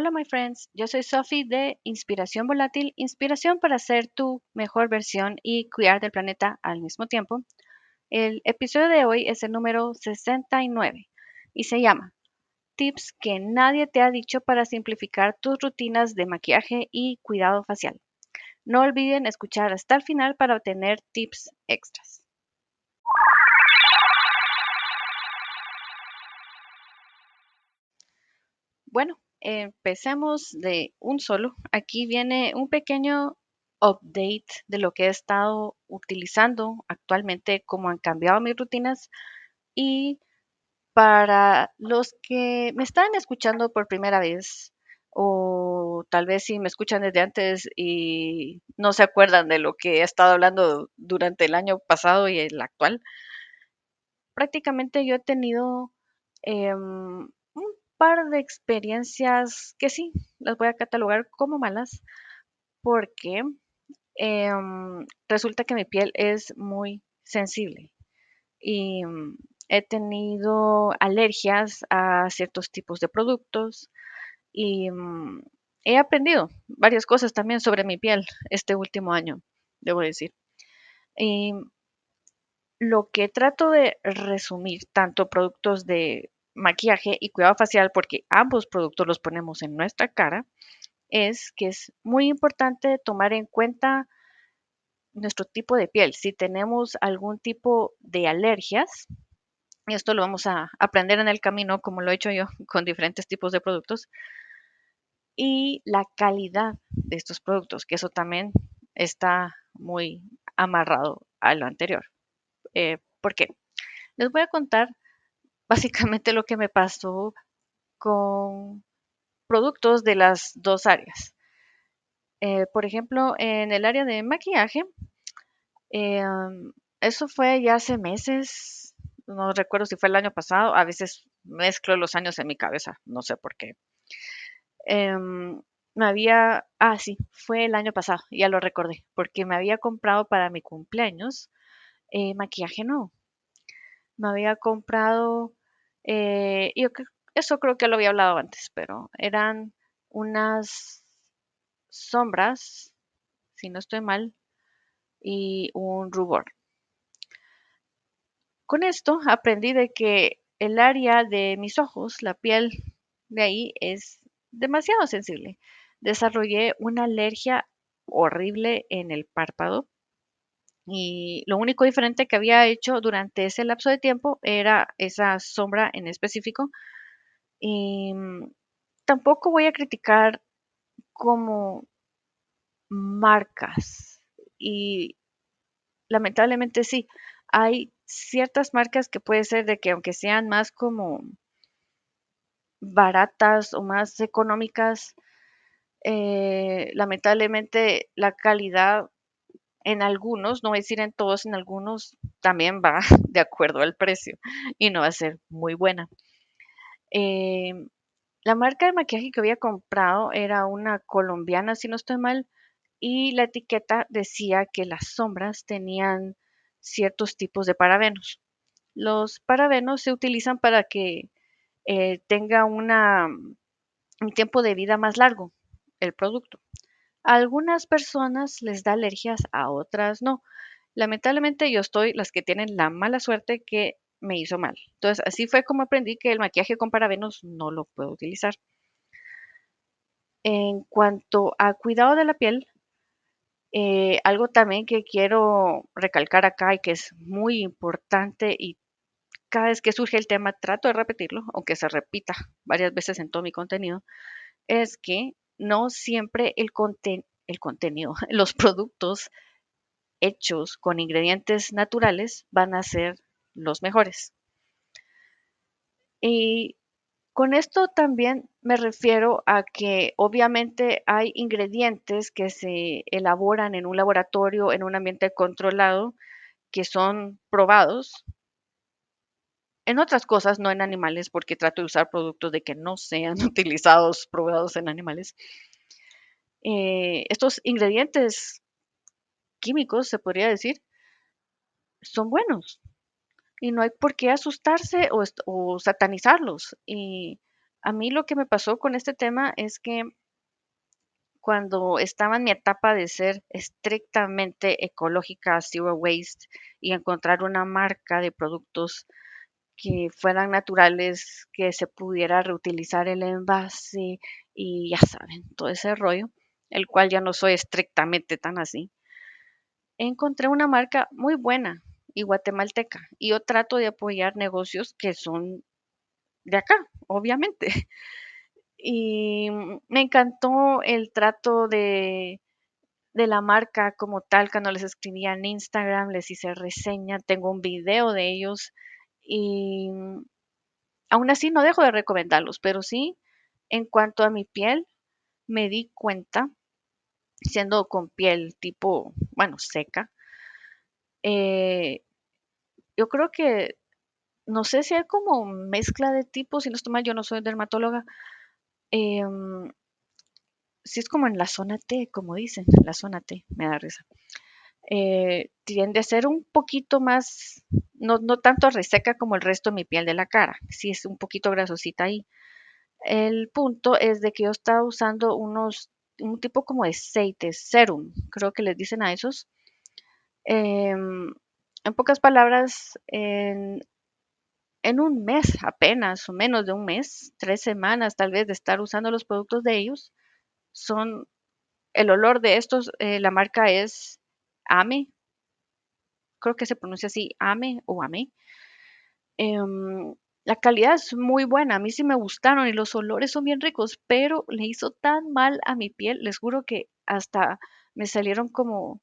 Hola, my friends. Yo soy Sophie de Inspiración Volátil, inspiración para ser tu mejor versión y cuidar del planeta al mismo tiempo. El episodio de hoy es el número 69 y se llama Tips que nadie te ha dicho para simplificar tus rutinas de maquillaje y cuidado facial. No olviden escuchar hasta el final para obtener tips extras. Bueno, empecemos de un solo. Aquí viene un pequeño update de lo que he estado utilizando actualmente, cómo han cambiado mis rutinas y para los que me están escuchando por primera vez o tal vez si me escuchan desde antes y no se acuerdan de lo que he estado hablando durante el año pasado y el actual, prácticamente yo he tenido em, par de experiencias que sí, las voy a catalogar como malas porque em, resulta que mi piel es muy sensible y mm, he tenido alergias a ciertos tipos de productos y mm, he aprendido varias cosas también sobre mi piel este último año, debo decir. Y lo que trato de resumir, tanto productos de maquillaje y cuidado facial, porque ambos productos los ponemos en nuestra cara, es que es muy importante tomar en cuenta nuestro tipo de piel. Si tenemos algún tipo de alergias, y esto lo vamos a aprender en el camino, como lo he hecho yo con diferentes tipos de productos, y la calidad de estos productos, que eso también está muy amarrado a lo anterior. Eh, ¿Por qué? Les voy a contar básicamente lo que me pasó con productos de las dos áreas. Eh, por ejemplo, en el área de maquillaje, eh, eso fue ya hace meses, no recuerdo si fue el año pasado, a veces mezclo los años en mi cabeza, no sé por qué. Em, me había, ah, sí, fue el año pasado, ya lo recordé, porque me había comprado para mi cumpleaños eh, maquillaje no. Me había comprado eh, eso creo que lo había hablado antes, pero eran unas sombras, si no estoy mal, y un rubor. Con esto aprendí de que el área de mis ojos, la piel de ahí, es demasiado sensible. Desarrollé una alergia horrible en el párpado y lo único diferente que había hecho durante ese lapso de tiempo era esa sombra en específico. Y mm, tampoco voy a criticar como marcas. Y lamentablemente sí, hay ciertas marcas que puede ser de que aunque sean más como baratas o más económicas, eh, lamentablemente la calidad en algunos, no voy a decir en todos, en algunos también va de acuerdo al precio y no va a ser muy buena. Eh, la marca de maquillaje que había comprado era una colombiana, si no estoy mal, y la etiqueta decía que las sombras tenían ciertos tipos de parabenos. Los parabenos se utilizan para que eh, tenga una, un tiempo de vida más largo el producto. A algunas personas les da alergias, a otras no. Lamentablemente yo estoy las que tienen la mala suerte que me hizo mal. Entonces así fue como aprendí que el maquillaje con parabenos no lo puedo utilizar. En cuanto a cuidado de la piel, eh, algo también que quiero recalcar acá y que es muy importante y cada vez que surge el tema trato de repetirlo, aunque se repita varias veces en todo mi contenido, es que no siempre el, el contenido, los productos hechos con ingredientes naturales van a ser los mejores. Y con esto también me refiero a que obviamente hay ingredientes que se elaboran en un laboratorio, en un ambiente controlado, que son probados. En otras cosas, no en animales, porque trato de usar productos de que no sean utilizados, probados en animales. Eh, estos ingredientes químicos, se podría decir, son buenos y no hay por qué asustarse o, satanizarlos. Y A mí lo que me pasó con este tema es que cuando estaba en mi etapa de ser estrictamente ecológica, zero waste, y encontrar una marca de productos que fueran naturales, que se pudiera reutilizar el envase y ya saben, todo ese rollo, el cual ya no soy estrictamente tan así. Encontré una marca muy buena y guatemalteca y yo trato de apoyar negocios que son de acá, obviamente. Y me encantó el trato de, de la marca como tal, cuando les escribía en Instagram, les hice reseña, tengo un video de ellos y aún así no dejo de recomendarlos, pero sí, en cuanto a mi piel, me di cuenta, siendo con piel tipo, bueno, seca, eh, yo creo que, no sé si hay como mezcla de tipos, si no estoy mal, yo no soy dermatóloga, em, si es como en la zona T, como dicen, la zona T, me da risa. Eh, tiende a ser un poquito más, no, no tanto reseca como el resto de mi piel de la cara, sí es un poquito grasosita ahí. El punto es de que yo estaba usando unos, un tipo como de aceite, serum, creo que les dicen a esos. Em, en pocas palabras, en, en un mes apenas, o menos de un mes, tres semanas tal vez de estar usando los productos de ellos, son, el olor de estos, eh, la marca es Ame, creo que se pronuncia así, Ame o Ame. Em, la calidad es muy buena, a mí sí me gustaron y los olores son bien ricos, pero le hizo tan mal a mi piel, les juro que hasta me salieron como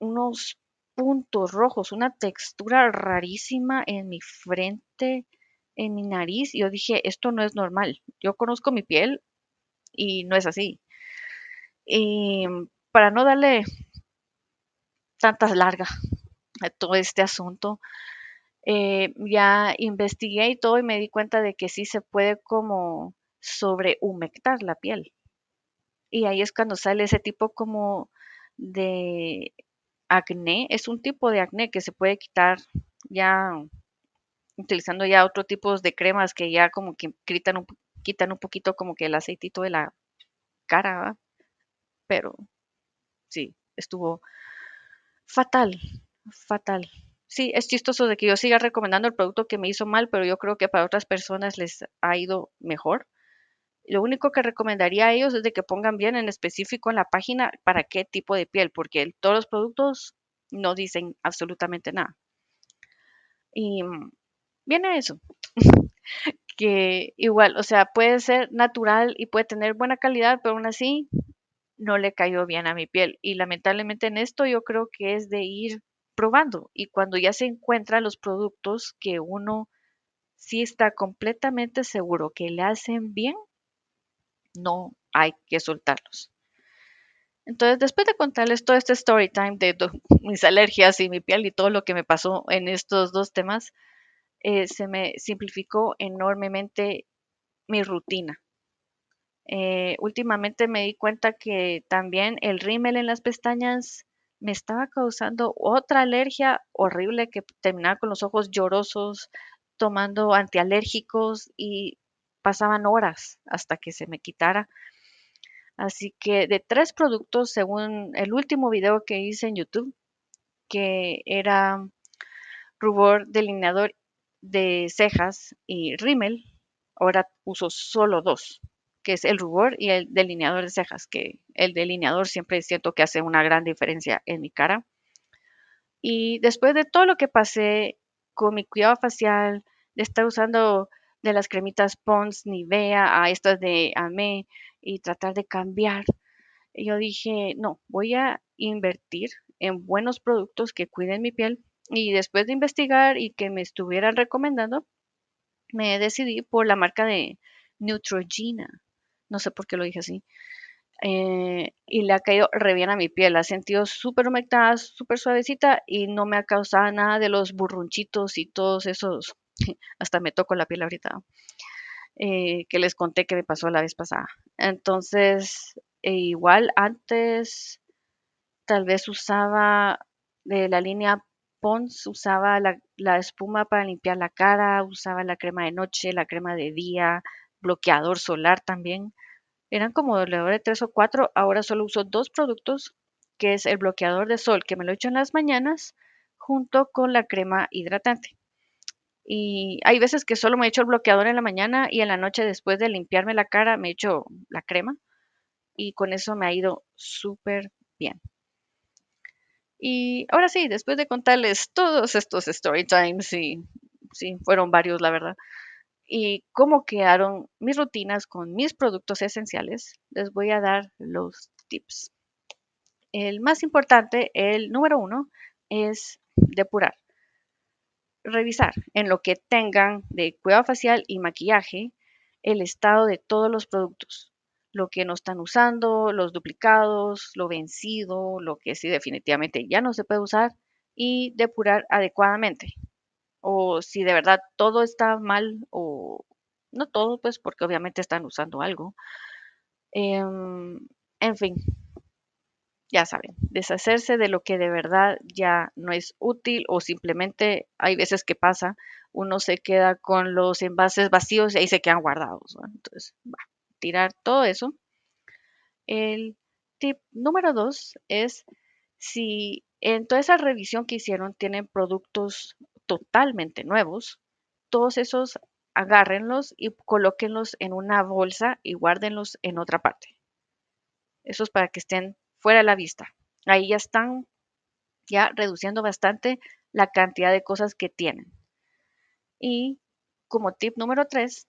unos puntos rojos, una textura rarísima en mi frente, en mi nariz, y yo dije, esto no es normal. Yo conozco mi piel y no es así. Y para no darle tantas largas a todo este asunto, eh, ya investigué y todo y me di cuenta de que sí se puede como sobrehumectar la piel. Y ahí es cuando sale ese tipo como de acné. Es un tipo de acné que se puede quitar ya utilizando ya otro tipos de cremas que ya como que quitan un, quitan un poquito como que el aceitito de la cara, ¿va? pero sí, estuvo fatal, fatal. Sí, es chistoso de que yo siga recomendando el producto que me hizo mal, pero yo creo que para otras personas les ha ido mejor. Lo único que recomendaría a ellos es de que pongan bien en específico en la página para qué tipo de piel, porque todos los productos no dicen absolutamente nada. Y mm, viene eso, que igual, o sea, puede ser natural y puede tener buena calidad, pero aún así no le cayó bien a mi piel. Y lamentablemente en esto yo creo que es de ir probando y cuando ya se encuentran los productos que uno sí está completamente seguro que le hacen bien, no hay que soltarlos. Entonces, después de contarles todo este story time de mis alergias y mi piel y todo lo que me pasó en estos dos temas, eh, se me simplificó enormemente mi rutina. Eh, últimamente me di cuenta que también el rímel en las pestañas me estaba causando otra alergia horrible que terminaba con los ojos llorosos, tomando antialérgicos y pasaban horas hasta que se me quitara. Así que de tres productos, según el último video que hice en YouTube, que era rubor delineador de cejas y rímel, ahora uso solo dos que es el rubor y el delineador de cejas, que el delineador siempre siento que hace una gran diferencia en mi cara. Y después de todo lo que pasé con mi cuidado facial, de estar usando de las cremitas Pons, Nivea, a estas de Amé y tratar de cambiar, yo dije, no, voy a invertir en buenos productos que cuiden mi piel. Y después de investigar y que me estuvieran recomendando, me decidí por la marca de Neutrogena no sé por qué lo dije así. Eh, y le ha caído re bien a mi piel, la ha sentido súper humectada, súper suavecita y no me ha causado nada de los burrunchitos y todos esos, hasta me toco la piel ahorita, eh, que les conté que me pasó la vez pasada. Entonces, e igual antes tal vez usaba de la línea Pons, usaba la, la espuma para limpiar la cara, usaba la crema de noche, la crema de día, bloqueador solar también. Eran como alrededor de tres o cuatro, ahora solo uso dos productos, que es el bloqueador de sol que me lo echo en las mañanas junto con la crema hidratante. Y hay veces que solo me echo el bloqueador en la mañana y en la noche después de limpiarme la cara me echo la crema y con eso me ha ido súper bien. Y ahora sí, después de contarles todos estos story times y sí, fueron varios la verdad, y cómo quedaron mis rutinas con mis productos esenciales, les voy a dar los tips. El más importante, el número uno, es depurar. Revisar en lo que tengan de cuidado facial y maquillaje el estado de todos los productos, lo que no están usando, los duplicados, lo vencido, lo que sí definitivamente ya no se puede usar y depurar adecuadamente o si de verdad todo está mal o no todo, pues porque obviamente están usando algo. Em, en fin, ya saben, deshacerse de lo que de verdad ya no es útil o simplemente hay veces que pasa, uno se queda con los envases vacíos y ahí se quedan guardados. Entonces, tirar todo eso. El tip número dos es si en toda esa revisión que hicieron tienen productos totalmente nuevos, todos esos agárrenlos y colóquenlos en una bolsa y guárdenlos en otra parte. Eso es para que estén fuera de la vista. Ahí ya están ya reduciendo bastante la cantidad de cosas que tienen. Y como tip número 3,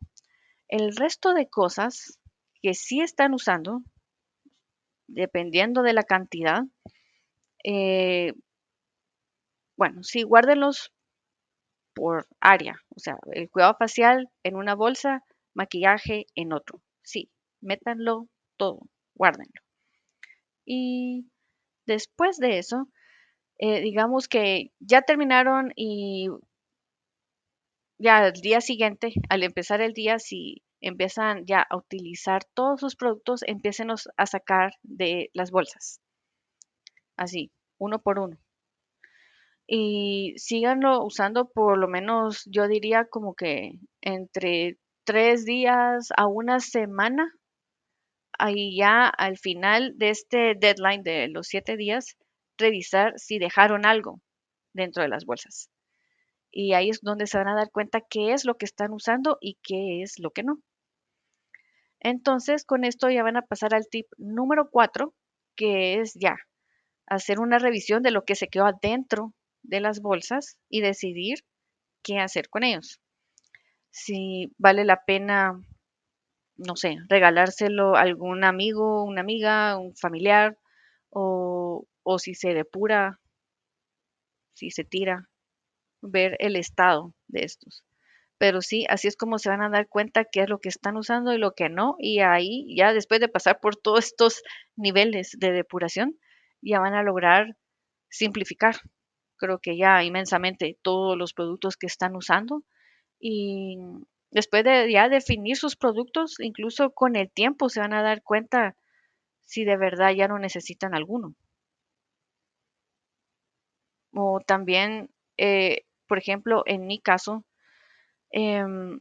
el resto de cosas que sí están usando, dependiendo de la cantidad, eh, bueno, sí, guárdenlos por área, o sea, el cuidado facial en una bolsa, maquillaje en otro. Sí, métanlo todo, guárdenlo. Y después de eso, eh, digamos que ya terminaron y ya al día siguiente, al empezar el día, si empiezan ya a utilizar todos sus productos, empiecen a sacar de las bolsas. Así, uno por uno y síganlo usando por lo menos, yo diría como que entre tres días a una semana. Ahí ya al final de este deadline de los siete días, revisar si dejaron algo dentro de las bolsas. Y ahí es donde se van a dar cuenta qué es lo que están usando y qué es lo que no. Entonces, con esto ya van a pasar al tip número cuatro, que es ya hacer una revisión de lo que se quedó adentro de las bolsas y decidir qué hacer con ellos. Si vale la pena, no sé, regalárselo a algún amigo, una amiga, un familiar, o, o si se depura, si se tira, ver el estado de estos. Pero sí, así es como se van a dar cuenta qué es lo que están usando y lo que no. Y ahí, ya después de pasar por todos estos niveles de depuración, ya van a lograr simplificar creo que ya inmensamente todos los productos que están usando y después de ya definir sus productos, incluso con el tiempo se van a dar cuenta si de verdad ya no necesitan alguno. O también, eh, por ejemplo, en mi caso, em,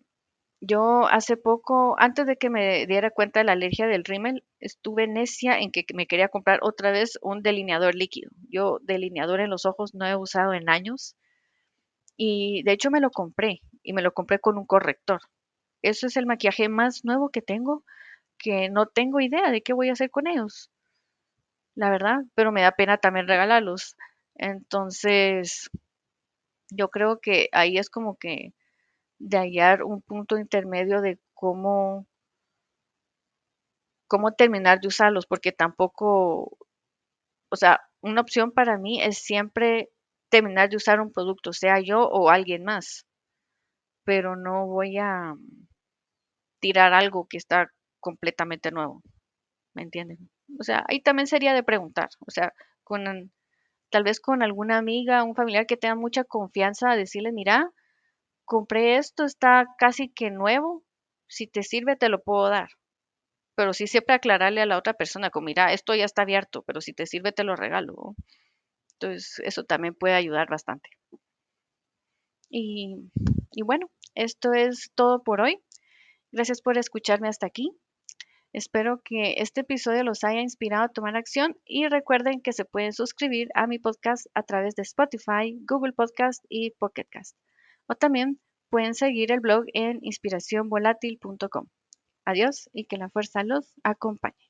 yo hace poco, antes de que me diera cuenta de la alergia del rímel, estuve necia en que me quería comprar otra vez un delineador líquido. Yo delineador en los ojos no he usado en años y de hecho me lo compré y me lo compré con un corrector. Eso es el maquillaje más nuevo que tengo, que no tengo idea de qué voy a hacer con ellos. La verdad, pero me da pena también regalarlos. Entonces, yo creo que ahí es como que de hallar un punto intermedio de cómo, cómo terminar de usarlos, porque tampoco, o sea, una opción para mí es siempre terminar de usar un producto, sea yo o alguien más, pero no voy a tirar algo que está completamente nuevo, ¿me entienden? O sea, ahí también sería de preguntar, o sea, con tal vez con alguna amiga, un familiar que tenga mucha confianza, decirle, mira, compré esto, está casi que nuevo, si te sirve te lo puedo dar. Pero sí siempre aclararle a la otra persona, como mira, esto ya está abierto, pero si te sirve te lo regalo. Entonces, eso también puede ayudar bastante. Y, y bueno, esto es todo por hoy. Gracias por escucharme hasta aquí. Espero que este episodio los haya inspirado a tomar acción y recuerden que se pueden suscribir a mi podcast a través de Spotify, Google Podcast y Pocket Cast o también pueden seguir el blog en inspiracionvolátil.com. Adiós y que la fuerza los acompañe.